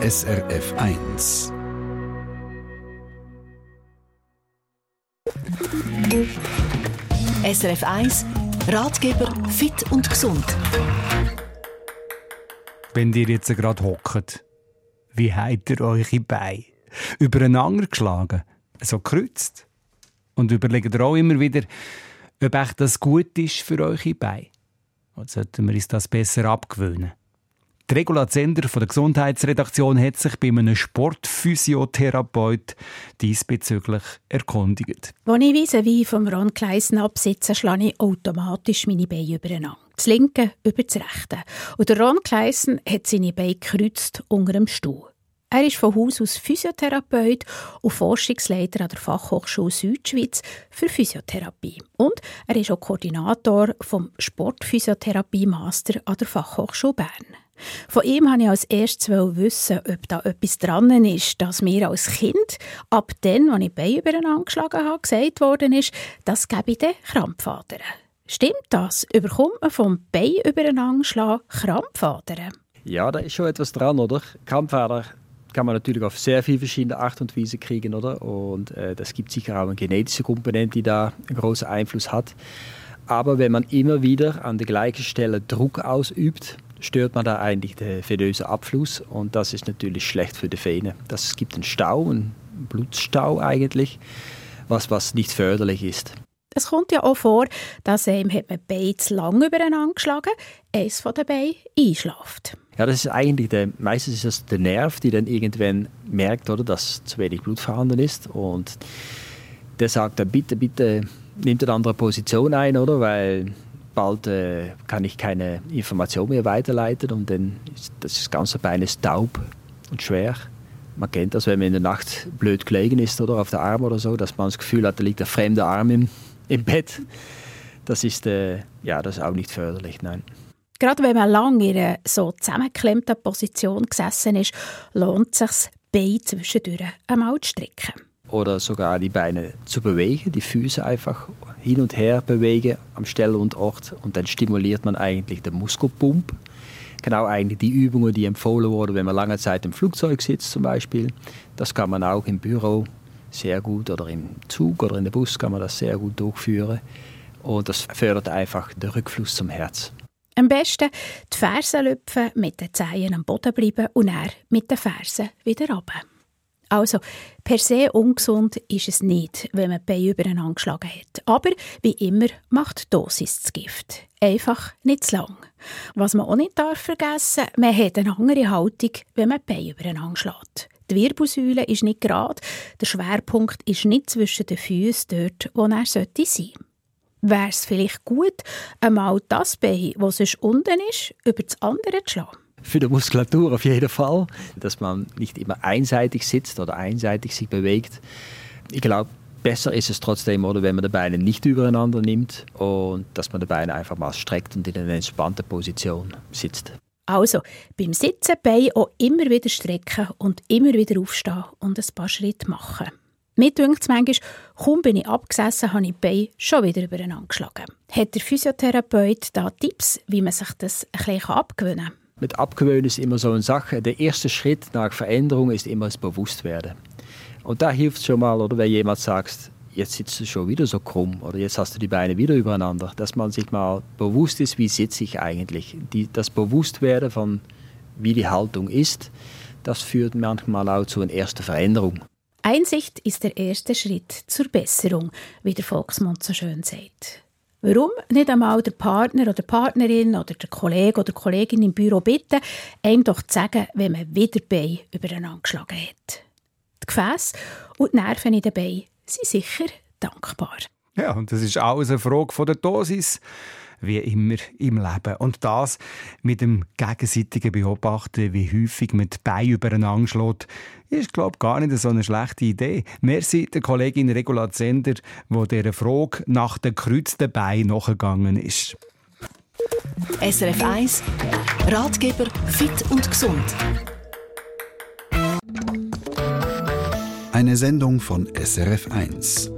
SRF 1. SRF 1 Ratgeber fit und gesund. Wenn ihr jetzt gerade hockt, wie habt ihr eure Beine? Übereinander geschlagen, so kreuzt? Und überlegt ihr auch immer wieder, ob echt das gut ist für eure Beine? Oder sollten wir uns das besser abgewöhnen? Die Regula Zender von der Gesundheitsredaktion hat sich bei einem Sportphysiotherapeut diesbezüglich erkundigt. Als ich vis wie vom Ron Kleisen absitze, schlage ich automatisch meine Beine übereinander. Das linke über das rechte. Und der Ron Kleisen hat seine Beine gekreuzt unter dem Stuhl. Er ist von Haus aus Physiotherapeut und Forschungsleiter an der Fachhochschule Südschweiz für Physiotherapie. Und er ist auch Koordinator vom Sportphysiotherapie-Master an der Fachhochschule Bern. Von ihm wollte ich als erstes wissen, ob da etwas dran ist, dass mir als Kind, ab dann, als ich Beine übereinander geschlagen habe, gesagt worden ist, das gebe ich den Krampfadern. Stimmt das? Überkommt man vom Bein übereinander schlagen Krampfadern? Ja, da ist schon etwas dran, oder? Krampfader kann man natürlich auf sehr viele verschiedene Art und Weise kriegen, oder? Und äh, gibt sicher auch eine genetische Komponente, die da einen großen Einfluss hat. Aber wenn man immer wieder an der gleichen Stelle Druck ausübt, stört man da eigentlich den venösen Abfluss und das ist natürlich schlecht für die Vene. Das gibt einen Stau, einen Blutstau eigentlich, was, was nicht förderlich ist. Es kommt ja auch vor, dass einem hat man Beine zu lang übereinander geschlagen, eins von den Beinen einschläft. Ja, das ist eigentlich der, meistens ist das der Nerv, der dann irgendwann merkt, oder, dass zu wenig Blut vorhanden ist und der sagt dann bitte, bitte nimmt eine andere Position ein, oder, weil bald äh, kann ich keine Information mehr weiterleiten und dann ist das ganze Bein ist taub und schwer. Man kennt das, wenn man in der Nacht blöd gelegen ist oder auf der Arm oder so, dass man das Gefühl hat, da liegt ein fremder Arm im, im Bett. Das ist, äh, ja, das ist auch nicht förderlich, nein. Gerade wenn man lange in einer so zusammengeklemmten Position gesessen ist, lohnt es sich, Beine zwischendurch einmal zu strecken oder sogar die Beine zu bewegen, die Füße einfach hin und her bewegen am Stelle und Ort und dann stimuliert man eigentlich den Muskelpump. Genau eigentlich die Übungen, die empfohlen wurden, wenn man lange Zeit im Flugzeug sitzt zum Beispiel. Das kann man auch im Büro sehr gut oder im Zug oder in der Bus kann man das sehr gut durchführen und das fördert einfach den Rückfluss zum Herz. Am besten die Fersen lüpfen, mit den Zehen am Boden bleiben und dann mit den Fersen wieder runter. Also, per se ungesund ist es nicht, wenn man die Beine übereinander geschlagen hat. Aber, wie immer, macht Dosis das Gift. Einfach nicht zu lang. Was man auch nicht darf vergessen man hat eine andere Haltung, wenn man die Beine übereinander schlägt. Die Wirbelsäule ist nicht gerade, der Schwerpunkt ist nicht zwischen den Füßen dort, wo er sollte sein. Wäre es vielleicht gut, einmal das Bein, das sonst unten ist, über das andere zu schlagen? Für die Muskulatur auf jeden Fall, dass man nicht immer einseitig sitzt oder einseitig sich bewegt. Ich glaube, besser ist es trotzdem, oder, wenn man die Beine nicht übereinander nimmt und dass man die Beine einfach mal streckt und in einer entspannten Position sitzt. Also, beim Sitzen Beine auch immer wieder strecken und immer wieder aufstehen und ein paar Schritte machen. Mir dünkt es manchmal, kaum bin ich abgesessen, habe ich die Beine schon wieder übereinander geschlagen. Hat der Physiotherapeut da Tipps, wie man sich das ein bisschen abgewöhnen kann? Mit Abgewöhnen ist immer so eine Sache. Der erste Schritt nach Veränderung ist immer das Bewusstwerden. Und da hilft schon mal, oder wenn jemand sagt, jetzt sitzt du schon wieder so krumm oder jetzt hast du die Beine wieder übereinander, dass man sich mal bewusst ist, wie sitze ich eigentlich. Die, das Bewusstwerden von, wie die Haltung ist, das führt manchmal auch zu einer ersten Veränderung. Einsicht ist der erste Schritt zur Besserung, wie der Volksmund so schön sagt. Warum nicht einmal der Partner oder Partnerin oder der Kollege oder Kollegin im Büro bitten, einem doch zu sagen, wenn man wieder Beine übereinander geschlagen hat. Die Gefäße und die Nerven in den Beinen sind sicher dankbar. Ja, und das ist alles eine Frage von der Dosis wie immer im Leben. Und das mit dem gegenseitigen Beobachten, wie häufig man die Beine übereinander schlägt, ist, glaube ich, gar nicht so eine schlechte Idee. Merci der Kollegin Regula Zender, die dieser Frage nach den gekreuzten Beinen nachgegangen ist. SRF 1 Ratgeber fit und gesund. Eine Sendung von SRF 1.